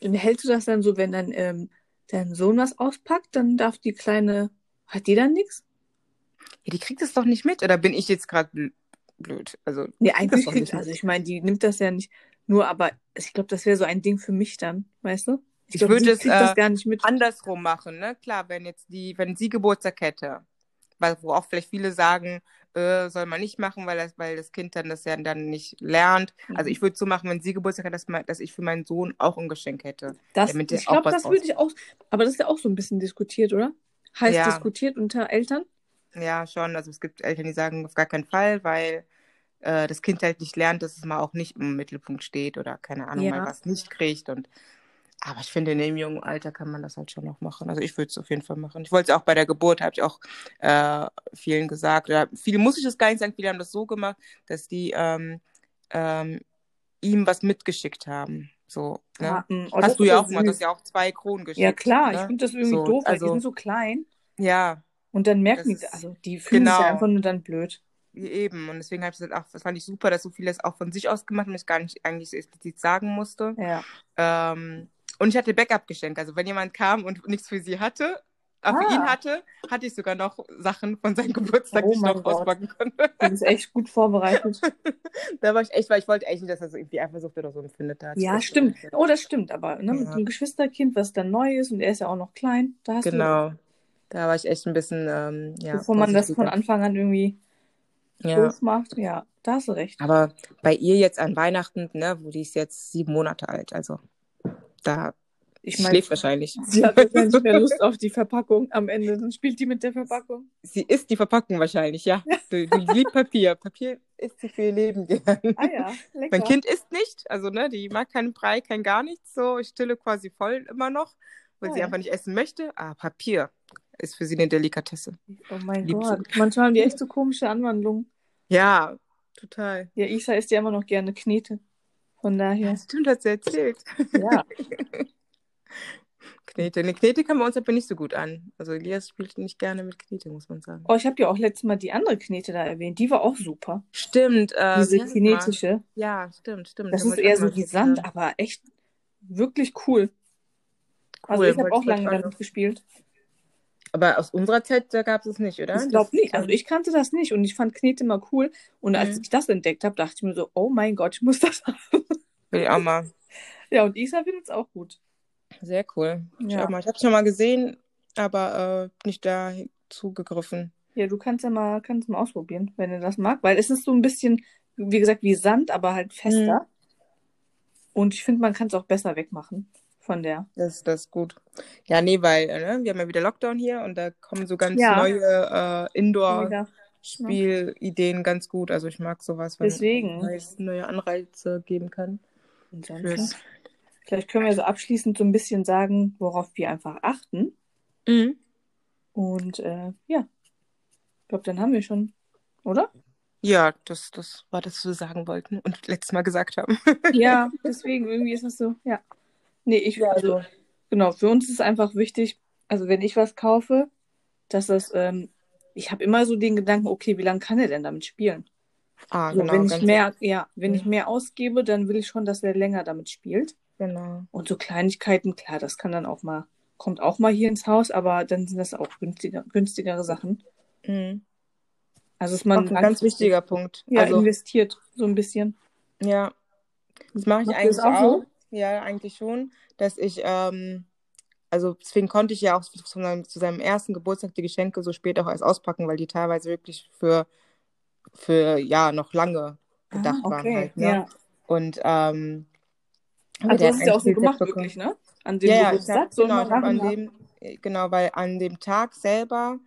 Speaker 2: hältst du das dann so, wenn dann ähm, dein Sohn was auspackt, dann darf die Kleine, hat die dann nichts?
Speaker 1: ja, die kriegt es doch nicht mit. Oder bin ich jetzt gerade bl blöd? Also,
Speaker 2: Nee, eigentlich kriegt,
Speaker 1: nicht
Speaker 2: also ich meine, die nimmt das ja nicht nur, aber ich glaube, das wäre so ein Ding für mich dann, weißt du?
Speaker 1: Ich
Speaker 2: glaub,
Speaker 1: würde es, äh,
Speaker 2: gar nicht mit.
Speaker 1: andersrum machen, ne? Klar, wenn jetzt die, wenn sie Geburtstag hätte, weil wo auch vielleicht viele sagen, äh, soll man nicht machen, weil das, weil das Kind dann das ja dann nicht lernt. Also
Speaker 2: Mhm.
Speaker 1: ich würde so machen, wenn sie Geburtstag hat, dass, man, dass ich für meinen Sohn auch ein Geschenk hätte.
Speaker 2: Das,
Speaker 1: damit
Speaker 2: ich glaube, das würde ich auch, aber das ist ja auch so ein bisschen diskutiert, oder? Heißt
Speaker 1: Ja.
Speaker 2: diskutiert unter Eltern?
Speaker 1: Ja, schon. Also es gibt Eltern, die sagen auf gar keinen Fall, weil äh, das Kind halt nicht lernt, dass es mal auch nicht im Mittelpunkt steht oder keine Ahnung,
Speaker 2: Ja.
Speaker 1: mal was nicht kriegt. Und aber ich finde, in dem jungen Alter kann man das halt schon noch machen. Also ich würde es auf jeden Fall machen. Ich wollte es auch bei der Geburt, habe ich auch äh, vielen gesagt. Oder viele muss ich das gar nicht sagen, viele haben das so gemacht, dass die ähm, ähm, ihm was mitgeschickt haben. So, ne?
Speaker 2: Ah, mm, oh,
Speaker 1: Hast du ja auch gemacht, du hast ja auch zwei Kronen geschickt.
Speaker 2: Ja, klar, ich
Speaker 1: ne?
Speaker 2: finde das irgendwie
Speaker 1: So,
Speaker 2: doof, weil die
Speaker 1: also-
Speaker 2: sind so klein
Speaker 1: Ja,
Speaker 2: und dann merken die, also die fühlen sich
Speaker 1: genau.
Speaker 2: ja einfach nur dann blöd.
Speaker 1: Eben, und deswegen habe ich gesagt, ach, das fand ich super, dass so viele es auch von sich aus gemacht haben, ich gar nicht eigentlich so explizit sagen musste.
Speaker 2: Ja.
Speaker 1: Ähm, und ich hatte Backup-Geschenk, also wenn jemand kam und nichts für sie hatte, äh, für
Speaker 2: Ah.
Speaker 1: ihn hatte, hatte ich sogar noch Sachen von seinem Geburtstag,
Speaker 2: Oh
Speaker 1: die ich noch
Speaker 2: Gott.
Speaker 1: auspacken konnte.
Speaker 2: Du bist echt gut vorbereitet.
Speaker 1: da war ich echt, weil ich wollte echt nicht, dass er so irgendwie Eifersucht oder so empfindet. Ich
Speaker 2: ja, stimmt. Oh, das stimmt, aber ne, mit
Speaker 1: Ja.
Speaker 2: einem Geschwisterkind, was dann neu ist und er ist ja auch noch klein, da hast
Speaker 1: Genau. Da war ich echt ein bisschen, ähm,
Speaker 2: du,
Speaker 1: ja.
Speaker 2: bevor man das von. Anfang an irgendwie
Speaker 1: Ja.
Speaker 2: macht, ja, da hast du recht.
Speaker 1: Aber bei ihr jetzt an Weihnachten, ne, wo die ist jetzt sieben Monate alt, also da
Speaker 2: Ich meine,
Speaker 1: schläft wahrscheinlich.
Speaker 2: sie hat wahrscheinlich mehr Lust auf die Verpackung am Ende, dann spielt die mit der Verpackung.
Speaker 1: Sie isst die Verpackung wahrscheinlich, ja. Die, die liebt Papier. Papier isst sie für ihr Leben gern.
Speaker 2: Ah ja, lecker.
Speaker 1: Mein Kind isst nicht, also ne, die mag keinen Brei, kein gar nichts. So, ich stille quasi voll immer noch, weil
Speaker 2: Ah,
Speaker 1: sie
Speaker 2: ja.
Speaker 1: einfach nicht essen möchte. Aber Papier ist für sie eine Delikatesse.
Speaker 2: Oh mein
Speaker 1: Liebt
Speaker 2: Gott, manchmal haben die echt so komische Anwandlungen.
Speaker 1: Ja, total.
Speaker 2: Ja, Isa isst ja immer noch gerne Knete. Von daher,
Speaker 1: Das stimmt, hat sie erzählt.
Speaker 2: ja.
Speaker 1: Knete. Eine Knete kam bei uns aber nicht so gut an. Also Elias spielt nicht gerne mit Knete, muss man sagen.
Speaker 2: Oh, ich habe ja auch letztes Mal die andere Knete da erwähnt. Die war auch super.
Speaker 1: Stimmt. Äh,
Speaker 2: Diese kinetische.
Speaker 1: Ja, stimmt, stimmt.
Speaker 2: Das
Speaker 1: Da
Speaker 2: ist eher so wie Sand, aber echt wirklich cool. Also
Speaker 1: cool,
Speaker 2: ich habe auch lange damit gespielt.
Speaker 1: Aber aus unserer Zeit, gab es es nicht, oder?
Speaker 2: Ich glaube nicht. Also ich kannte das nicht und ich fand Knete immer cool. Und als
Speaker 1: Mhm.
Speaker 2: ich das entdeckt habe, dachte ich mir so, oh mein Gott, ich muss das haben.
Speaker 1: Will ich auch mal.
Speaker 2: Ja, und Isa findet es auch gut.
Speaker 1: Sehr cool. Ich,
Speaker 2: Ja.
Speaker 1: ich habe schon mal gesehen, aber äh, nicht da zugegriffen.
Speaker 2: Ja, du kannst ja mal, kannst mal ausprobieren, wenn du das magst. Weil es ist so ein bisschen, wie gesagt, wie Sand, aber halt fester.
Speaker 1: Mhm.
Speaker 2: Und ich finde, man kann es auch besser wegmachen von der.
Speaker 1: Das, das ist gut. Ja, nee, weil äh, ne, wir haben ja wieder Lockdown hier und da kommen so ganz
Speaker 2: Ja.
Speaker 1: neue äh. Indoor-Spielideen ganz gut. Also ich mag sowas, wenn
Speaker 2: Deswegen.
Speaker 1: es neue Anreize geben kann.
Speaker 2: Ansonsten, vielleicht können wir so abschließend so ein bisschen sagen, worauf wir einfach achten.
Speaker 1: Mhm.
Speaker 2: Und äh, ja, ich glaube, dann haben wir schon, oder?
Speaker 1: Ja, das, das war das, was wir sagen wollten und letztes Mal gesagt haben.
Speaker 2: Ja, deswegen irgendwie ist das so, ja. Nee, ich,
Speaker 1: Ja,
Speaker 2: also, genau, für uns ist einfach wichtig, also wenn ich was kaufe, dass das, ähm, ich habe immer so den Gedanken, okay, wie lange kann er denn damit spielen?
Speaker 1: Ah,
Speaker 2: So,
Speaker 1: genau,
Speaker 2: wenn ich mehr, ja, wenn ich
Speaker 1: Mhm.
Speaker 2: mehr ausgebe, dann will ich schon, dass er länger damit spielt.
Speaker 1: genau.
Speaker 2: Und so Kleinigkeiten, klar, das kann dann auch mal, kommt auch mal hier ins Haus, aber dann sind das auch günstiger, günstigere Sachen.
Speaker 1: Mhm.
Speaker 2: Also ist
Speaker 1: Auch
Speaker 2: man
Speaker 1: ein ganz wichtiger Punkt.
Speaker 2: ja,
Speaker 1: Also,
Speaker 2: investiert so ein bisschen.
Speaker 1: ja, das mache ich
Speaker 2: das
Speaker 1: eigentlich
Speaker 2: auch
Speaker 1: auch.
Speaker 2: so?
Speaker 1: Ja, eigentlich schon, dass ich, ähm, also deswegen konnte ich ja auch zu seinem, zu seinem ersten Geburtstag die Geschenke so spät auch erst auspacken, weil die teilweise wirklich für, für ja, noch lange
Speaker 2: Ah,
Speaker 1: gedacht waren
Speaker 2: okay,
Speaker 1: halt, ne?
Speaker 2: ja.
Speaker 1: Und ähm,
Speaker 2: Also du hast es ja auch so gemacht,
Speaker 1: bekommen.
Speaker 2: wirklich, ne? An dem
Speaker 1: Ja, ja, ich habe
Speaker 2: Geburtstag, so
Speaker 1: genau, ich an dem, genau, weil an dem Tag selber,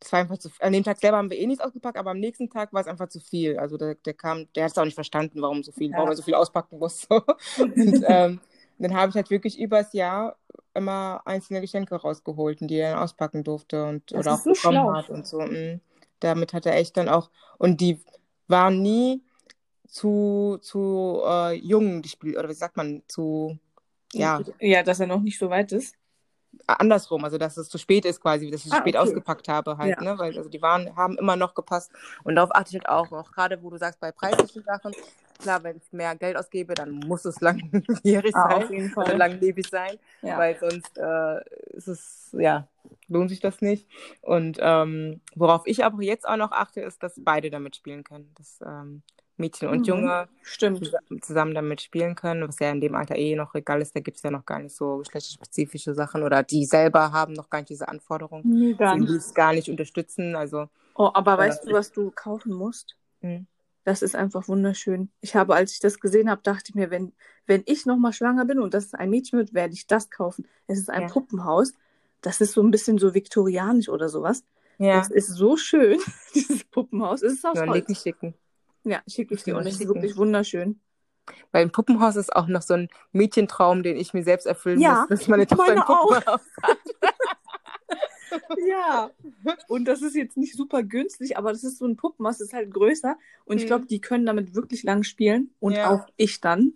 Speaker 1: das war einfach zu, an dem Tag selber haben wir eh nichts ausgepackt, aber am nächsten Tag war es einfach zu viel. Also der, der kam, der hat es auch nicht verstanden, warum so viel, warum
Speaker 2: Ja.
Speaker 1: er so viel auspacken muss. Und ähm, dann habe ich halt wirklich übers Jahr immer einzelne Geschenke rausgeholt, die er dann auspacken durfte und
Speaker 2: Das
Speaker 1: oder auch
Speaker 2: so
Speaker 1: bekommen
Speaker 2: schlau.
Speaker 1: hat und so. Mm. Damit hat er echt dann auch, und die waren nie zu, zu äh, jung, die Spiele, oder wie sagt man, zu, ja,
Speaker 2: Ja, dass er noch nicht so weit ist.
Speaker 1: Andersrum, also dass es zu spät ist quasi, dass ich es
Speaker 2: Ah,
Speaker 1: spät
Speaker 2: okay.
Speaker 1: ausgepackt habe halt,
Speaker 2: Ja.
Speaker 1: ne, weil also die waren, haben immer noch gepasst und darauf achte ich halt auch, auch gerade wo du sagst, bei preislichen Sachen, klar, wenn ich mehr Geld ausgebe, dann muss es langjährig
Speaker 2: Ah,
Speaker 1: sein oder langlebig sein,
Speaker 2: Ja.
Speaker 1: weil sonst äh, ist es, ja, lohnt sich das nicht und ähm, worauf ich aber jetzt auch noch achte, ist, dass beide damit spielen können, dass ähm, Mädchen und
Speaker 2: Mhm.
Speaker 1: Junge
Speaker 2: Stimmt.
Speaker 1: zusammen- damit spielen können, was ja in dem Alter eh noch egal ist, da gibt es ja noch gar nicht so geschlechterspezifische Sachen oder die selber haben noch gar nicht diese Anforderungen,
Speaker 2: Nee, gar nicht.
Speaker 1: es gar nicht unterstützen, also
Speaker 2: Oh, aber
Speaker 1: Ja.
Speaker 2: weißt du, was du kaufen musst?
Speaker 1: hm.
Speaker 2: Das ist einfach wunderschön. Ich habe, als ich das gesehen habe, dachte ich mir, wenn, wenn ich nochmal schwanger bin und das ist ein Mädchen wird, werde ich das kaufen. Es ist ein
Speaker 1: Ja.
Speaker 2: Puppenhaus. Das ist so ein bisschen so viktorianisch oder sowas.
Speaker 1: ja,
Speaker 2: Das ist so schön, dieses Puppenhaus. Es ist aus
Speaker 1: leg
Speaker 2: Holz.
Speaker 1: nicht schicken.
Speaker 2: Ja, schicke ich dir. Und es ist wirklich wunderschön.
Speaker 1: Weil ein Puppenhaus ist auch noch so ein Mädchentraum, den ich mir selbst erfüllen
Speaker 2: Ja,
Speaker 1: muss, dass meine Tochter ein. Puppenhaus hat.
Speaker 2: Ja. Und das ist jetzt nicht super günstig, aber das ist so ein Puppenhaus, das ist halt größer. Und ich
Speaker 1: Hm.
Speaker 2: glaube, die können damit wirklich lang spielen. Und
Speaker 1: Ja.
Speaker 2: auch ich dann.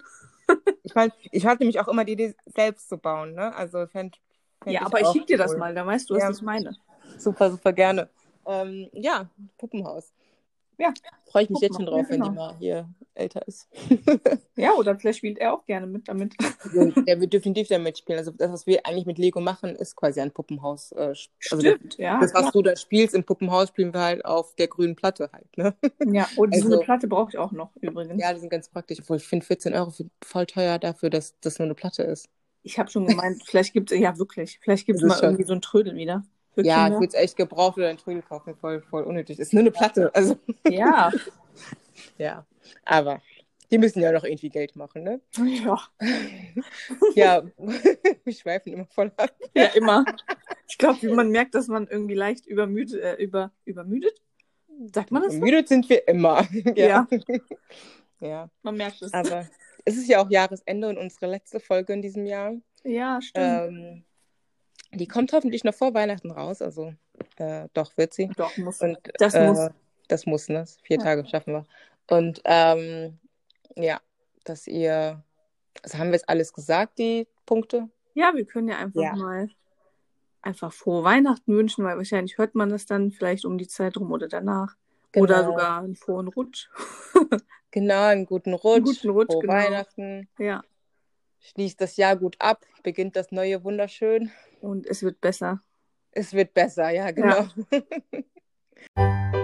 Speaker 1: Ich meine, ich hatte nämlich auch immer die Idee, selbst zu bauen, ne? Also fänd, fänd
Speaker 2: Ja, aber ich schicke dir das mal, dann weißt du, was
Speaker 1: Ja.
Speaker 2: ich meine.
Speaker 1: Super, super gerne. Ähm, ja, Puppenhaus.
Speaker 2: Ja,
Speaker 1: Freue ich mich jetzt schon drauf,
Speaker 2: ja,
Speaker 1: wenn die
Speaker 2: genau.
Speaker 1: mal hier älter ist.
Speaker 2: Ja, oder vielleicht spielt er auch gerne mit damit.
Speaker 1: Der wird definitiv damit spielen. Also das, was wir eigentlich mit Lego machen, ist quasi ein Puppenhaus. Äh, also das,
Speaker 2: Stimmt, ja.
Speaker 1: das, was
Speaker 2: klar.
Speaker 1: du da spielst im Puppenhaus, spielen wir halt auf der grünen Platte halt. Ne?
Speaker 2: Ja, und so
Speaker 1: Also-
Speaker 2: eine Platte brauche ich auch noch übrigens.
Speaker 1: Ja, die sind ganz praktisch. Obwohl ich finde 14 Euro voll teuer dafür, dass das nur eine Platte ist.
Speaker 2: Ich habe schon gemeint, vielleicht gibt es, ja wirklich, vielleicht gibt es
Speaker 1: Das
Speaker 2: mal
Speaker 1: schon-
Speaker 2: irgendwie so ein Trödel wieder. Für
Speaker 1: Ja, ich
Speaker 2: Kinder.
Speaker 1: es echt gebraucht oder ein Trödel kaufen. Voll, voll unnötig. Ist nur eine Platte. Also,
Speaker 2: Ja,
Speaker 1: ja. Aber die müssen ja noch irgendwie Geld machen, ne?
Speaker 2: ja,
Speaker 1: Ja, wir schweifen immer voll ab.
Speaker 2: ja, immer. Ich glaube, man merkt, dass man irgendwie leicht übermüdet, äh, über, übermüdet? Sagt man das so?
Speaker 1: Müde sind wir immer.
Speaker 2: Ja.
Speaker 1: ja.
Speaker 2: Man merkt es.
Speaker 1: Aber es ist ja auch Jahresende und unsere letzte Folge in diesem Jahr.
Speaker 2: Ja, stimmt.
Speaker 1: Ähm, die kommt hoffentlich noch vor Weihnachten raus. Also, äh, doch, wird sie.
Speaker 2: Doch, muss.
Speaker 1: Und
Speaker 2: Das
Speaker 1: äh,
Speaker 2: muss.
Speaker 1: Das muss, ne? Vier
Speaker 2: Ja.
Speaker 1: Tage schaffen wir. Und ähm, ja, dass ihr. Also haben wir jetzt alles gesagt, die Punkte?
Speaker 2: Ja, wir können ja einfach
Speaker 1: Ja.
Speaker 2: mal einfach frohe Weihnachten wünschen, weil wahrscheinlich hört man das dann vielleicht um die Zeit rum oder danach. Oder
Speaker 1: Genau.
Speaker 2: sogar einen frohen Rutsch.
Speaker 1: Genau, einen guten Rutsch.
Speaker 2: guten Rutsch,
Speaker 1: Frohe
Speaker 2: genau.
Speaker 1: Weihnachten.
Speaker 2: Ja,
Speaker 1: Schließt das Jahr gut ab, beginnt das neue wunderschön.
Speaker 2: Und es wird besser.
Speaker 1: Es wird besser, ja, genau.